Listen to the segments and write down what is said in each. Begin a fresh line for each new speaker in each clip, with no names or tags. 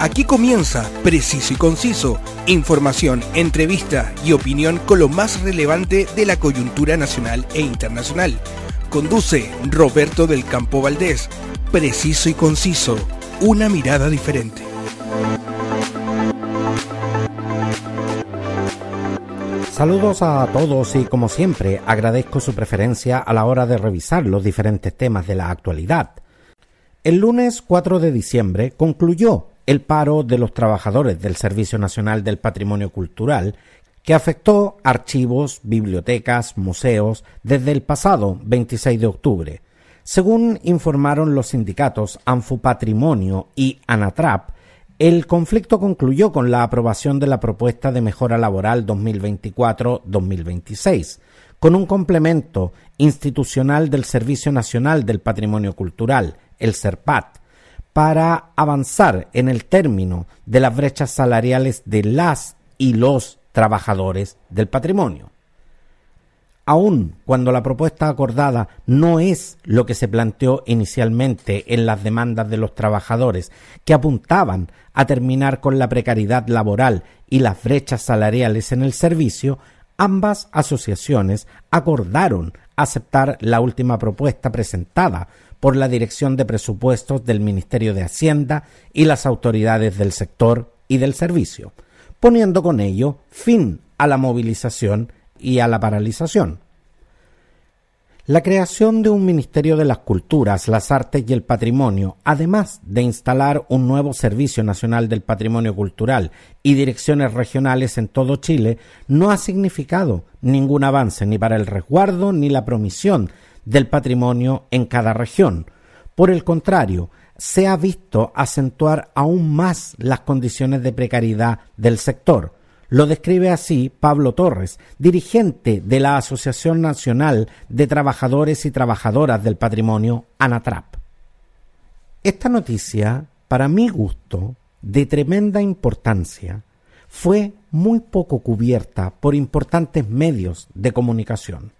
Aquí comienza Preciso y Conciso, información, entrevista y opinión con lo más relevante de la coyuntura nacional e internacional. Conduce Roberto del Campo Valdés. Preciso y Conciso, una mirada diferente.
Saludos a todos y como siempre agradezco su preferencia a la hora de revisar los diferentes temas de la actualidad. El lunes 4 de diciembre concluyó el paro de los trabajadores del Servicio Nacional del Patrimonio Cultural, que afectó archivos, bibliotecas, museos desde el pasado 26 de octubre. Según informaron los sindicatos Anfu Patrimonio y Anatrap, el conflicto concluyó con la aprobación de la propuesta de mejora laboral 2024-2026, con un complemento institucional del Servicio Nacional del Patrimonio Cultural, el SERPAT, para avanzar en el término de las brechas salariales de las y los trabajadores del patrimonio. Aun cuando la propuesta acordada no es lo que se planteó inicialmente en las demandas de los trabajadores, que apuntaban a terminar con la precariedad laboral y las brechas salariales en el servicio, ambas asociaciones acordaron aceptar la última propuesta presentada por la Dirección de Presupuestos del Ministerio de Hacienda y las autoridades del sector y del servicio, poniendo con ello fin a la movilización y a la paralización. La creación de un Ministerio de las Culturas, las Artes y el Patrimonio, además de instalar un nuevo Servicio Nacional del Patrimonio Cultural y direcciones regionales en todo Chile, no ha significado ningún avance ni para el resguardo ni la promisión del patrimonio en cada región. Por el contrario, se ha visto acentuar aún más las condiciones de precariedad del sector. Lo describe así Pablo Torres, dirigente de la Asociación Nacional de Trabajadores y Trabajadoras del Patrimonio, ANATRAP. Esta noticia, para mi gusto, de tremenda importancia, fue muy poco cubierta por importantes medios de comunicación.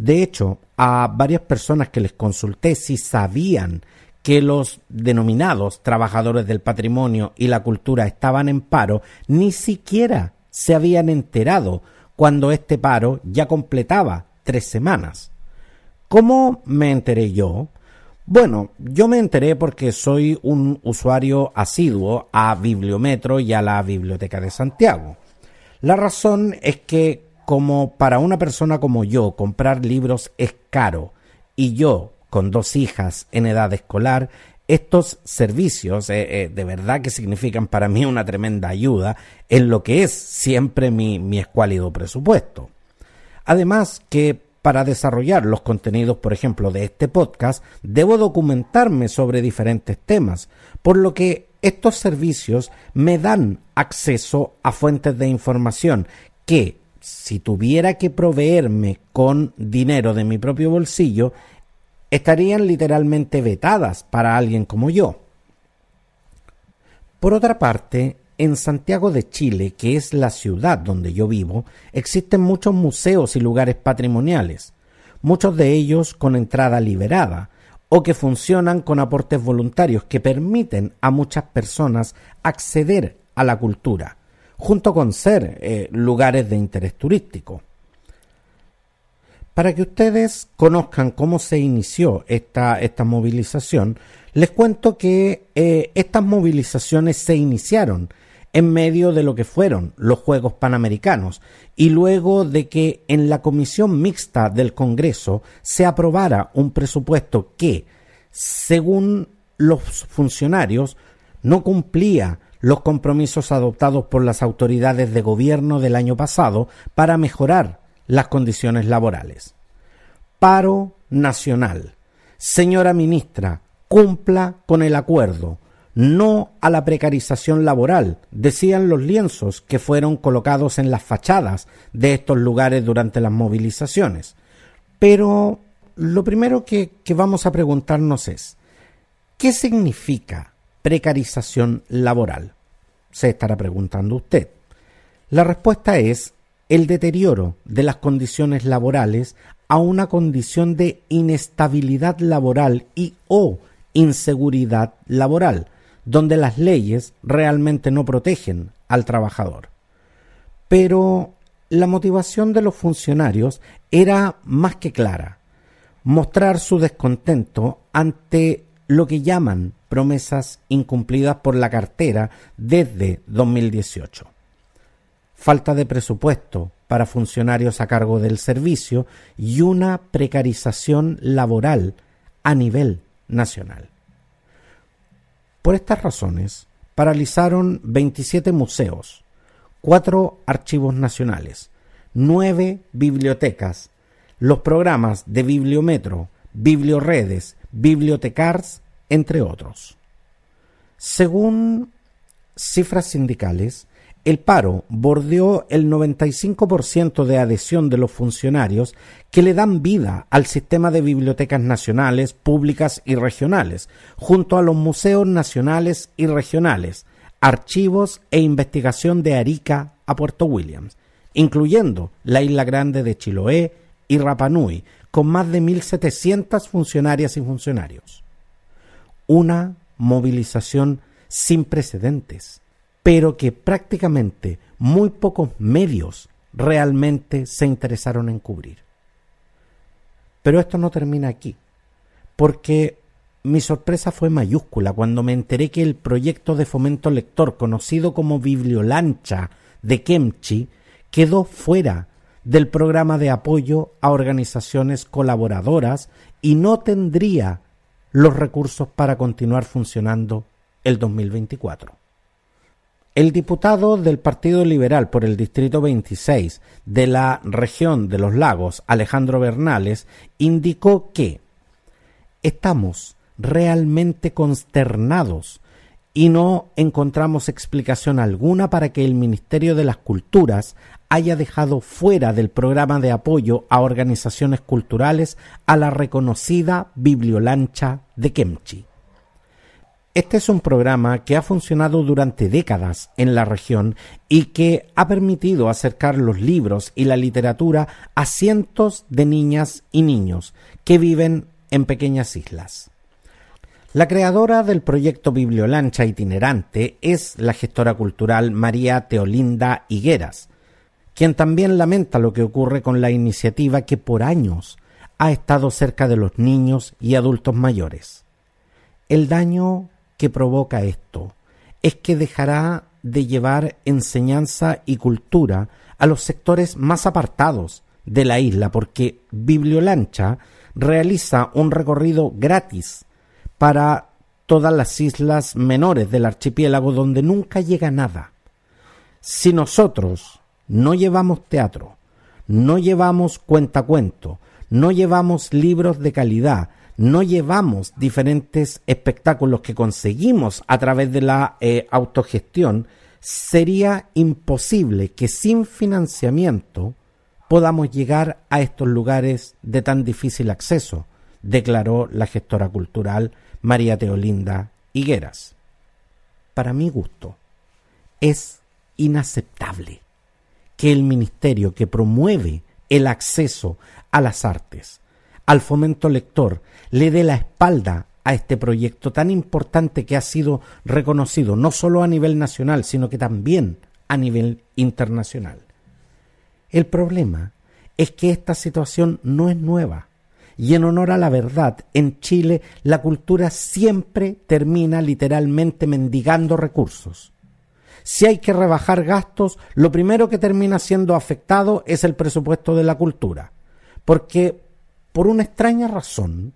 De hecho, a varias personas que les consulté si sabían que los denominados trabajadores del patrimonio y la cultura estaban en paro, ni siquiera se habían enterado cuando este paro ya completaba tres semanas. ¿Cómo me enteré yo? Bueno, yo me enteré porque soy un usuario asiduo a Bibliometro y a la Biblioteca de Santiago. La razón es que como para una persona como yo comprar libros es caro y yo con dos hijas en edad escolar, estos servicios eh, eh, de verdad que significan para mí una tremenda ayuda en lo que es siempre mi, mi escuálido presupuesto. Además que para desarrollar los contenidos, por ejemplo, de este podcast, debo documentarme sobre diferentes temas, por lo que estos servicios me dan acceso a fuentes de información que si tuviera que proveerme con dinero de mi propio bolsillo, estarían literalmente vetadas para alguien como yo. Por otra parte, en Santiago de Chile, que es la ciudad donde yo vivo, existen muchos museos y lugares patrimoniales, muchos de ellos con entrada liberada, o que funcionan con aportes voluntarios que permiten a muchas personas acceder a la cultura, junto con ser eh, lugares de interés turístico. Para que ustedes conozcan cómo se inició esta, esta movilización, les cuento que eh, estas movilizaciones se iniciaron en medio de lo que fueron los Juegos Panamericanos y luego de que en la comisión mixta del Congreso se aprobara un presupuesto que, según los funcionarios, no cumplía los compromisos adoptados por las autoridades de gobierno del año pasado para mejorar las condiciones laborales. Paro nacional. Señora ministra, cumpla con el acuerdo. No a la precarización laboral, decían los lienzos que fueron colocados en las fachadas de estos lugares durante las movilizaciones. Pero lo primero que, vamos a preguntarnos es, ¿qué significa precarización laboral? Se estará preguntando usted. La respuesta es el deterioro de las condiciones laborales a una condición de inestabilidad laboral y o inseguridad laboral, donde las leyes realmente no protegen al trabajador. Pero la motivación de los funcionarios era más que clara, mostrar su descontento ante lo que llaman promesas incumplidas por la cartera desde 2018. Falta de presupuesto para funcionarios a cargo del servicio y una precarización laboral a nivel nacional. Por estas razones, paralizaron 27 museos, cuatro archivos nacionales, nueve bibliotecas, los programas de Bibliometro, Biblioredes, Bibliotecars, entre otros. Según cifras sindicales, el paro bordeó el 95% de adhesión de los funcionarios que le dan vida al sistema de bibliotecas nacionales, públicas y regionales, junto a los museos nacionales y regionales, archivos e investigación de Arica a Puerto Williams, incluyendo la Isla Grande de Chiloé y Rapanui, con más de 1.700 funcionarias y funcionarios. Una movilización sin precedentes pero que prácticamente muy pocos medios realmente se interesaron en cubrir. Pero esto no termina aquí, porque mi sorpresa fue mayúscula cuando me enteré que el proyecto de fomento lector, conocido como Bibliolancha de Kemchi, quedó fuera del programa de apoyo a organizaciones colaboradoras y no tendría los recursos para continuar funcionando el 2024. El diputado del Partido Liberal por el Distrito 26 de la región de los lagos, Alejandro Bernales, indicó que estamos realmente consternados y no encontramos explicación alguna para que el Ministerio de las Culturas haya dejado fuera del programa de apoyo a organizaciones culturales a la reconocida Bibliolancha de Kemchi. Este es un programa que ha funcionado durante décadas en la región y que ha permitido acercar los libros y la literatura a cientos de niñas y niños que viven en pequeñas islas. La creadora del proyecto Bibliolancha itinerante es la gestora cultural María Teolinda Higueras, quien también lamenta lo que ocurre con la iniciativa que por años ha estado cerca de los niños y adultos mayores. El daño que provoca esto es que dejará de llevar enseñanza y cultura a los sectores más apartados de la isla, porque Bibliolancha realiza un recorrido gratis para todas las islas menores del archipiélago donde nunca llega nada. Si nosotros no llevamos teatro, no llevamos cuentacuento, no llevamos libros de calidad, no llevamos diferentes espectáculos que conseguimos a través de la eh, autogestión, sería imposible que sin financiamiento podamos llegar a estos lugares de tan difícil acceso, declaró la gestora cultural María Teolinda Higueras. Para mi gusto, es inaceptable que el ministerio que promueve el acceso a las artes, al fomento lector, le dé la espalda a este proyecto tan importante que ha sido reconocido no solo a nivel nacional, sino que también a nivel internacional. El problema es que esta situación no es nueva. Y en honor a la verdad, en Chile la cultura siempre termina literalmente mendigando recursos. Si hay que rebajar gastos, lo primero que termina siendo afectado es el presupuesto de la cultura. Porque, por una extraña razón,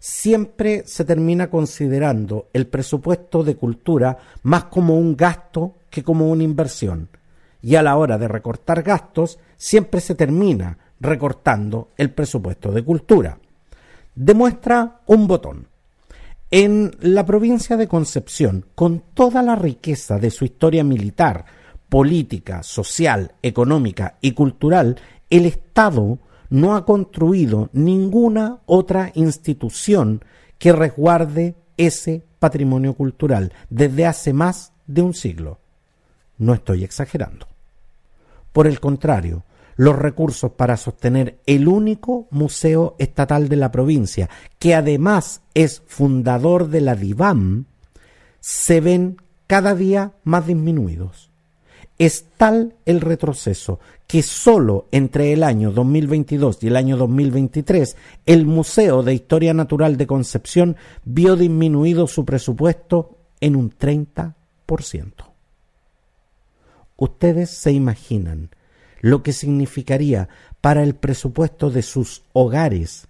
siempre se termina considerando el presupuesto de cultura más como un gasto que como una inversión. Y a la hora de recortar gastos, siempre se termina recortando el presupuesto de cultura. Demuestra un botón. En la provincia de Concepción, con toda la riqueza de su historia militar, política, social, económica y cultural, el Estado no ha construido ninguna otra institución que resguarde ese patrimonio cultural desde hace más de un siglo. No estoy exagerando. Por el contrario, los recursos para sostener el único museo estatal de la provincia, que además es fundador de la DIVAM, se ven cada día más disminuidos. Es tal el retroceso que solo entre el año 2022 y el año 2023 el Museo de Historia Natural de Concepción vio disminuido su presupuesto en un 30%. Ustedes se imaginan lo que significaría para el presupuesto de sus hogares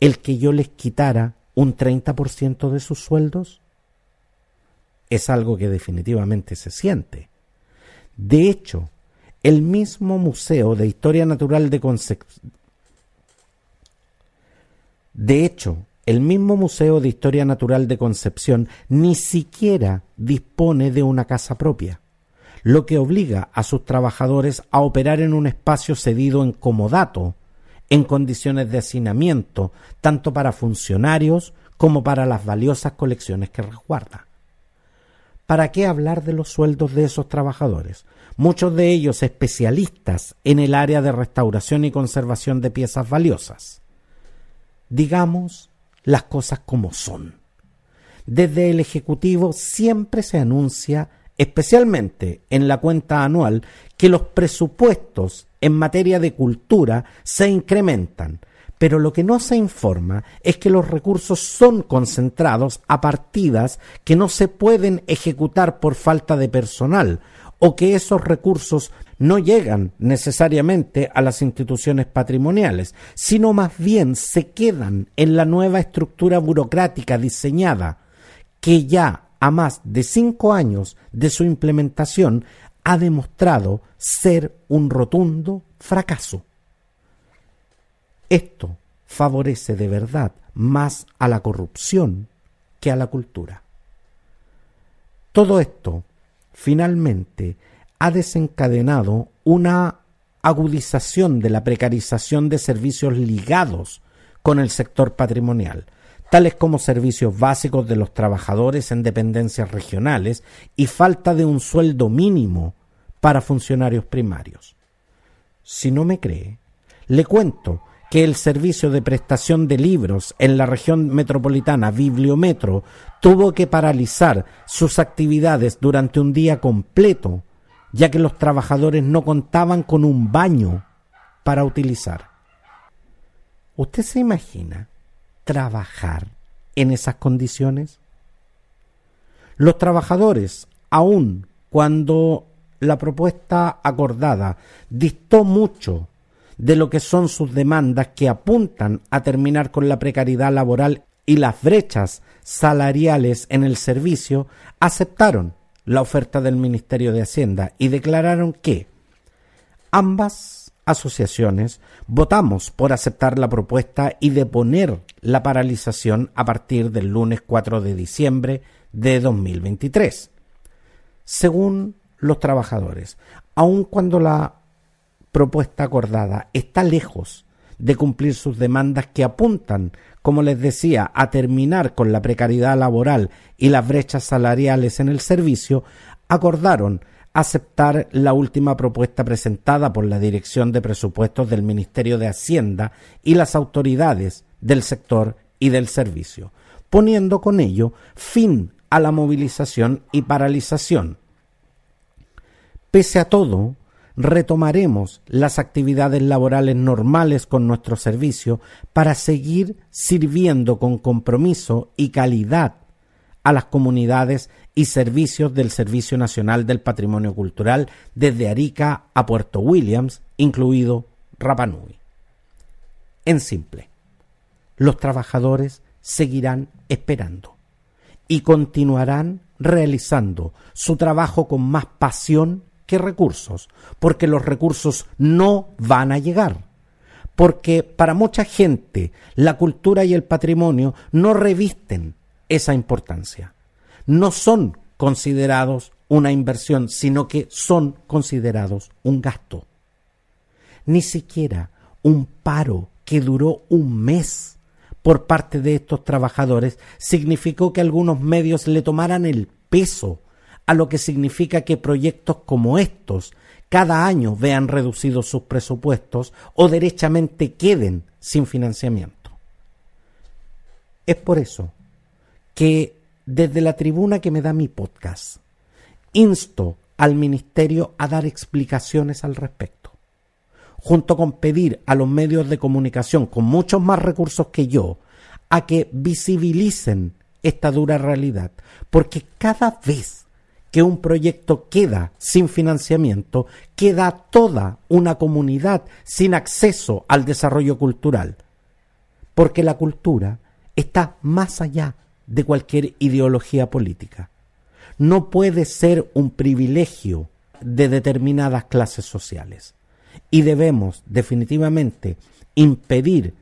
el que yo les quitara un 30% de sus sueldos? Es algo que definitivamente se siente. De hecho, el mismo Museo de Historia Natural de Concepción de hecho, el mismo Museo de Historia Natural de Concepción ni siquiera dispone de una casa propia, lo que obliga a sus trabajadores a operar en un espacio cedido en comodato, en condiciones de hacinamiento, tanto para funcionarios como para las valiosas colecciones que resguarda. ¿Para qué hablar de los sueldos de esos trabajadores? Muchos de ellos especialistas en el área de restauración y conservación de piezas valiosas. Digamos las cosas como son. Desde el Ejecutivo siempre se anuncia, especialmente en la cuenta anual, que los presupuestos en materia de cultura se incrementan, pero lo que no se informa es que los recursos son concentrados a partidas que no se pueden ejecutar por falta de personal o que esos recursos no llegan necesariamente a las instituciones patrimoniales, sino más bien se quedan en la nueva estructura burocrática diseñada que ya a más de cinco años de su implementación ha demostrado ser un rotundo fracaso. Esto favorece de verdad más a la corrupción que a la cultura. Todo esto, finalmente, ha desencadenado una agudización de la precarización de servicios ligados con el sector patrimonial, tales como servicios básicos de los trabajadores en dependencias regionales y falta de un sueldo mínimo para funcionarios primarios. Si no me cree, le cuento que el servicio de prestación de libros en la región metropolitana Bibliometro tuvo que paralizar sus actividades durante un día completo, ya que los trabajadores no contaban con un baño para utilizar. ¿Usted se imagina trabajar en esas condiciones? Los trabajadores, aun cuando la propuesta acordada distó mucho de lo que son sus demandas que apuntan a terminar con la precariedad laboral y las brechas salariales en el servicio, aceptaron la oferta del Ministerio de Hacienda y declararon que ambas asociaciones votamos por aceptar la propuesta y deponer la paralización a partir del lunes 4 de diciembre de 2023. Según los trabajadores, aun cuando la propuesta acordada está lejos de cumplir sus demandas que apuntan, como les decía, a terminar con la precariedad laboral y las brechas salariales en el servicio, acordaron aceptar la última propuesta presentada por la Dirección de Presupuestos del Ministerio de Hacienda y las autoridades del sector y del servicio, poniendo con ello fin a la movilización y paralización. Pese a todo, retomaremos las actividades laborales normales con nuestro servicio para seguir sirviendo con compromiso y calidad a las comunidades y servicios del Servicio Nacional del Patrimonio Cultural desde Arica a Puerto Williams, incluido Rapanui. En simple, los trabajadores seguirán esperando y continuarán realizando su trabajo con más pasión recursos, porque los recursos no van a llegar. Porque para mucha gente la cultura y el patrimonio no revisten esa importancia. No son considerados una inversión, sino que son considerados un gasto. Ni siquiera un paro que duró un mes por parte de estos trabajadores significó que algunos medios le tomaran el peso a lo que significa que proyectos como estos cada año vean reducidos sus presupuestos o derechamente queden sin financiamiento. Es por eso que desde la tribuna que me da mi podcast, insto al Ministerio a dar explicaciones al respecto, junto con pedir a los medios de comunicación con muchos más recursos que yo a que visibilicen esta dura realidad, porque cada vez que un proyecto queda sin financiamiento, queda toda una comunidad sin acceso al desarrollo cultural, porque la cultura está más allá de cualquier ideología política. No puede ser un privilegio de determinadas clases sociales y debemos definitivamente impedir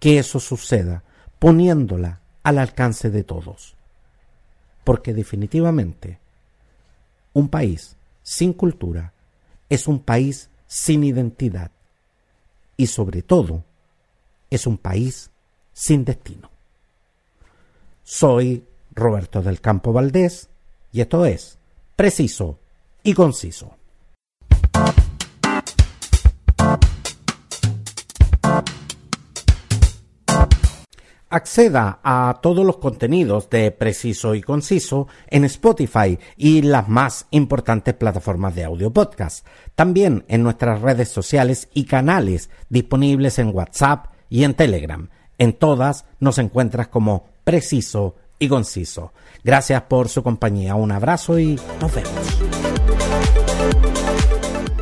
que eso suceda poniéndola al alcance de todos. Porque definitivamente un país sin cultura es un país sin identidad y sobre todo es un país sin destino. Soy Roberto del Campo Valdés y esto es Preciso y Conciso. Acceda a todos los contenidos de Preciso y Conciso en Spotify y las más importantes plataformas de audio podcast. También en nuestras redes sociales y canales disponibles en WhatsApp y en Telegram. En todas nos encuentras como Preciso y Conciso. Gracias por su compañía. Un abrazo y nos vemos.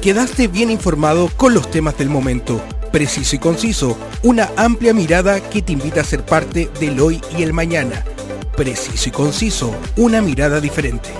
Quedaste bien informado con los temas del momento preciso y conciso, una amplia mirada que te invita a ser parte del hoy y el mañana. Preciso y conciso, una mirada diferente.